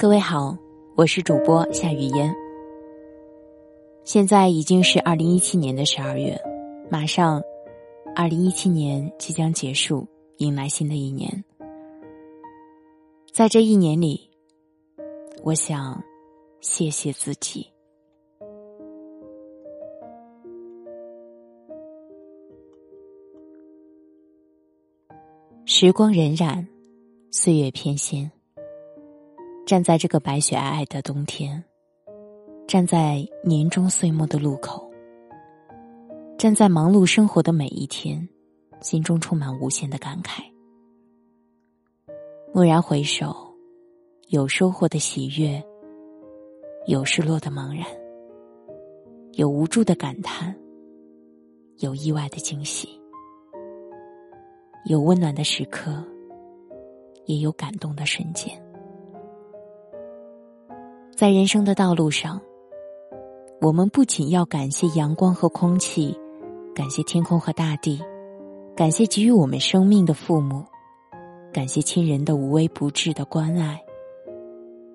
各位好，我是主播夏雨嫣。现在已经是二零一七年的十二月，马上二零一七年即将结束，迎来新的一年。在这一年里，我想谢谢自己。时光荏苒，岁月翩跹。站在这个白雪皑皑的冬天，站在年终岁末的路口，站在忙碌生活的每一天，心中充满无限的感慨。蓦然回首，有收获的喜悦，有失落的茫然，有无助的感叹，有意外的惊喜，有温暖的时刻，也有感动的瞬间。在人生的道路上，我们不仅要感谢阳光和空气，感谢天空和大地，感谢给予我们生命的父母，感谢亲人的无微不至的关爱，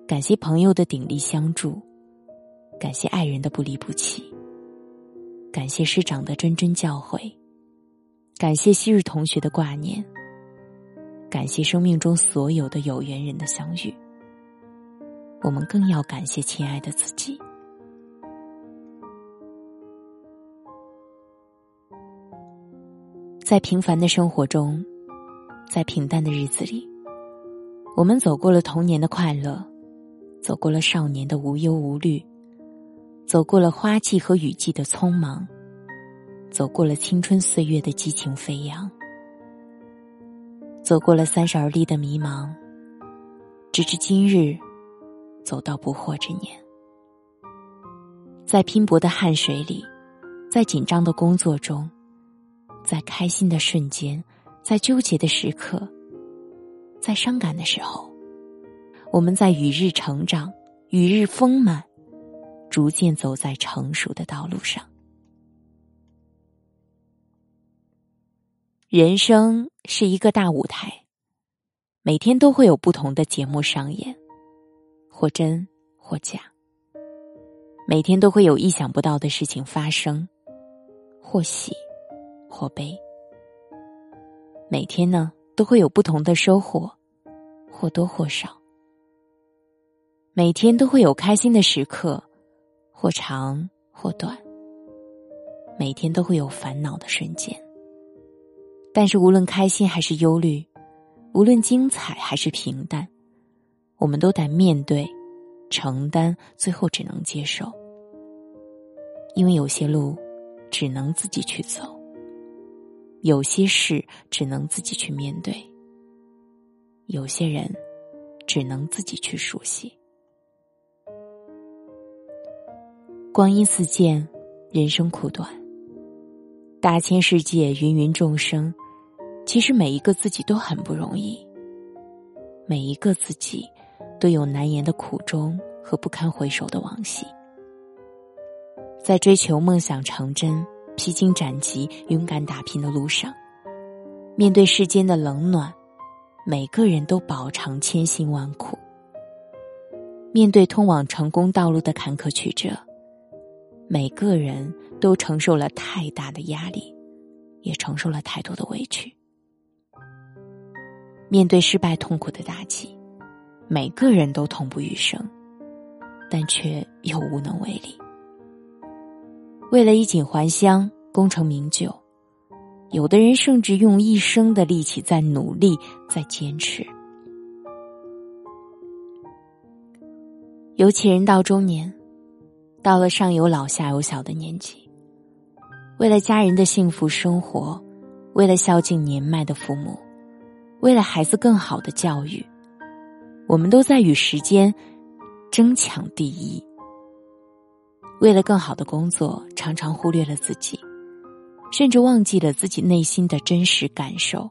感谢朋友的鼎力相助，感谢爱人的不离不弃，感谢师长的谆谆教诲，感谢昔日同学的挂念，感谢生命中所有的有缘人的相遇。我们更要感谢亲爱的自己。在平凡的生活中，在平淡的日子里，我们走过了童年的快乐，走过了少年的无忧无虑，走过了花季和雨季的匆忙，走过了青春岁月的激情飞扬，走过了三十而立的迷茫，直至今日。走到不惑之年，在拼搏的汗水里，在紧张的工作中，在开心的瞬间，在纠结的时刻，在伤感的时候，我们在与日成长、与日丰满，逐渐走在成熟的道路上。人生是一个大舞台，每天都会有不同的节目上演。或真或假，每天都会有意想不到的事情发生，或喜或悲。每天呢，都会有不同的收获，或多或少。每天都会有开心的时刻，或长或短。每天都会有烦恼的瞬间。但是，无论开心还是忧虑，无论精彩还是平淡。我们都得面对、承担，最后只能接受，因为有些路只能自己去走，有些事只能自己去面对，有些人只能自己去熟悉。光阴似箭，人生苦短，大千世界，芸芸众生，其实每一个自己都很不容易，每一个自己。都有难言的苦衷和不堪回首的往昔，在追求梦想成真、披荆斩棘、勇敢打拼的路上，面对世间的冷暖，每个人都饱尝千辛万苦；面对通往成功道路的坎坷曲折，每个人都承受了太大的压力，也承受了太多的委屈；面对失败痛苦的打击。每个人都痛不欲生，但却又无能为力。为了衣锦还乡、功成名就，有的人甚至用一生的力气在努力、在坚持。尤其人到中年，到了上有老下有小的年纪，为了家人的幸福生活，为了孝敬年迈的父母，为了孩子更好的教育。我们都在与时间争抢第一，为了更好的工作，常常忽略了自己，甚至忘记了自己内心的真实感受，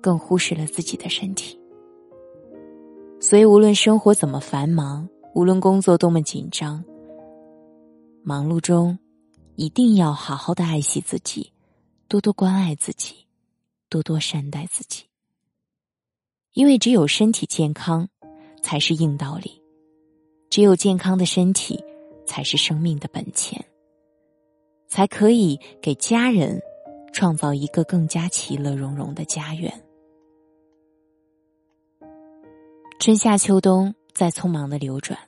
更忽视了自己的身体。所以，无论生活怎么繁忙，无论工作多么紧张，忙碌中一定要好好的爱惜自己，多多关爱自己，多多善待自己。因为只有身体健康，才是硬道理，只有健康的身体才是生命的本钱，才可以给家人创造一个更加其乐融融的家园。春夏秋冬在匆忙的流转，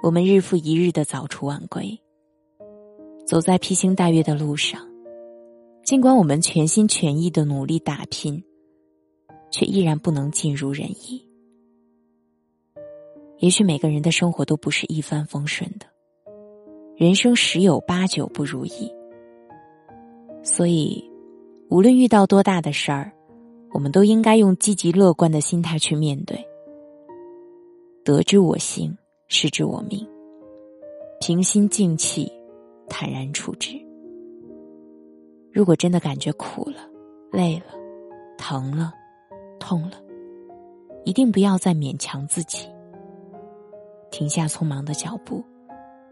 我们日复一日的早出晚归，走在披星戴月的路上。尽管我们全心全意的努力打拼，却依然不能尽如人意。也许每个人的生活都不是一帆风顺的，人生十有八九不如意。所以，无论遇到多大的事儿，我们都应该用积极乐观的心态去面对。得之我幸，失之我命。平心静气，坦然处之。如果真的感觉苦了、累了、疼了、痛了，一定不要再勉强自己。停下匆忙的脚步，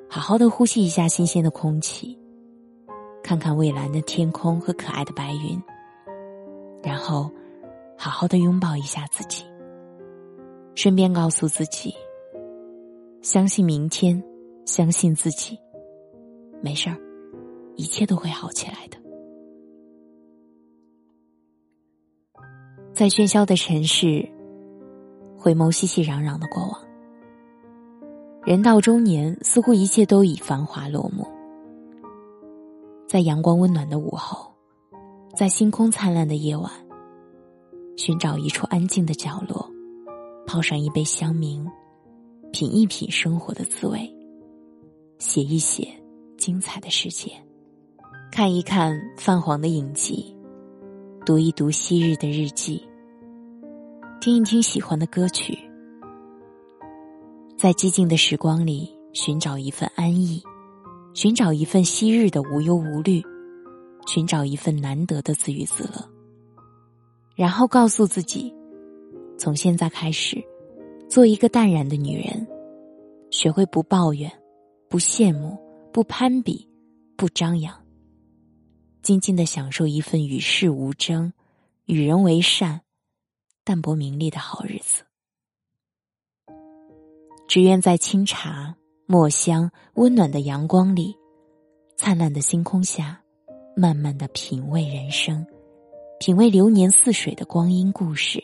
好好的呼吸一下新鲜的空气，看看蔚蓝的天空和可爱的白云，然后好好的拥抱一下自己。顺便告诉自己：相信明天，相信自己，没事儿，一切都会好起来的。在喧嚣的城市，回眸熙熙攘攘的过往，人到中年，似乎一切都已繁华落幕。在阳光温暖的午后，在星空灿烂的夜晚，寻找一处安静的角落。泡上一杯香茗，品一品生活的滋味，写一写精彩的世界，看一看泛黄的影集，读一读昔日的日记，听一听喜欢的歌曲，在寂静的时光里寻找一份安逸，寻找一份昔日的无忧无虑，寻找一份难得的自娱自乐，然后告诉自己。从现在开始，做一个淡然的女人，学会不抱怨、不羡慕、不攀比、不张扬，静静的享受一份与世无争、与人为善、淡泊名利的好日子。只愿在清茶、墨香、温暖的阳光里，灿烂的星空下，慢慢的品味人生，品味流年似水的光阴故事。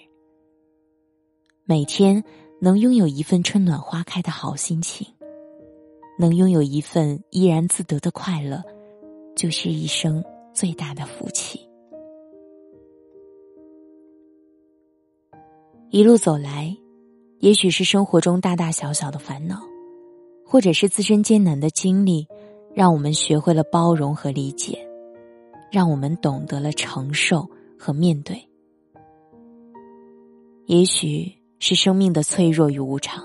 每天能拥有一份春暖花开的好心情，能拥有一份怡然自得的快乐，就是一生最大的福气。一路走来，也许是生活中大大小小的烦恼，或者是自身艰难的经历，让我们学会了包容和理解，让我们懂得了承受和面对。也许。是生命的脆弱与无常，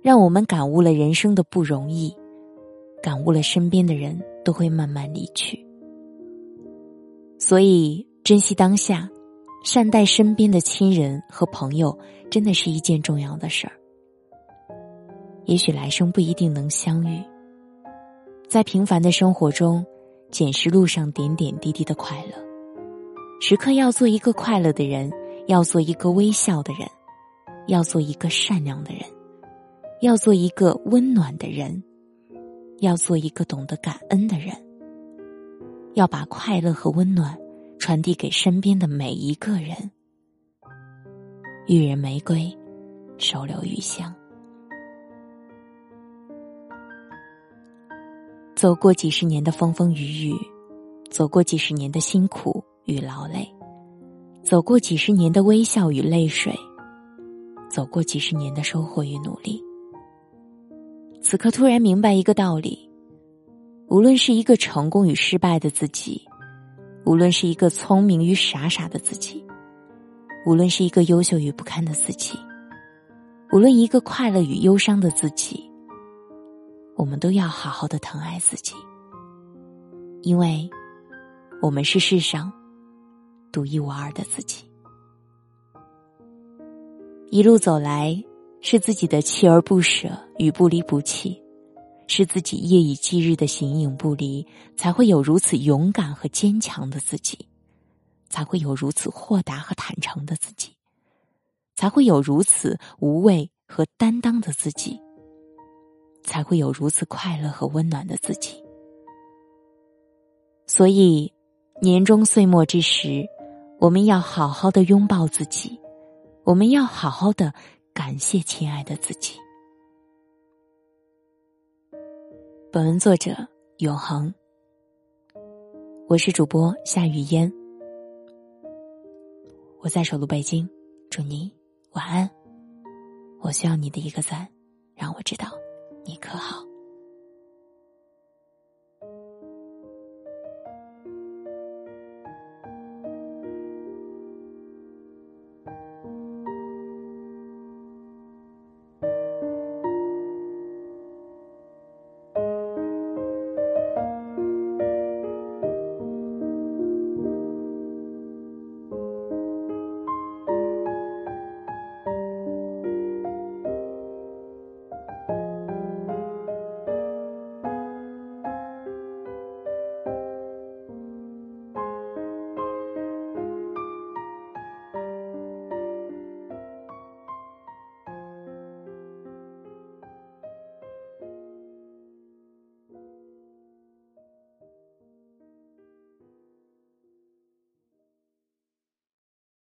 让我们感悟了人生的不容易，感悟了身边的人都会慢慢离去。所以，珍惜当下，善待身边的亲人和朋友，真的是一件重要的事儿。也许来生不一定能相遇，在平凡的生活中，捡拾路上点点滴滴的快乐，时刻要做一个快乐的人，要做一个微笑的人。要做一个善良的人，要做一个温暖的人，要做一个懂得感恩的人，要把快乐和温暖传递给身边的每一个人。予人玫瑰，手留余香。走过几十年的风风雨雨，走过几十年的辛苦与劳累，走过几十年的微笑与泪水。走过几十年的收获与努力，此刻突然明白一个道理：无论是一个成功与失败的自己，无论是一个聪明与傻傻的自己，无论是一个优秀与不堪的自己，无论一个快乐与忧伤的自己，我们都要好好的疼爱自己，因为我们是世上独一无二的自己。一路走来，是自己的锲而不舍与不离不弃，是自己夜以继日的形影不离，才会有如此勇敢和坚强的自己，才会有如此豁达和坦诚的自己，才会有如此无畏和担当的自己，才会有如此快乐和温暖的自己。所以，年终岁末之时，我们要好好的拥抱自己，我们要好好的感谢亲爱的自己。本文作者永恒，我是主播夏雨嫣，我在首都北京，祝你晚安。我需要你的一个赞，让我知道你可好。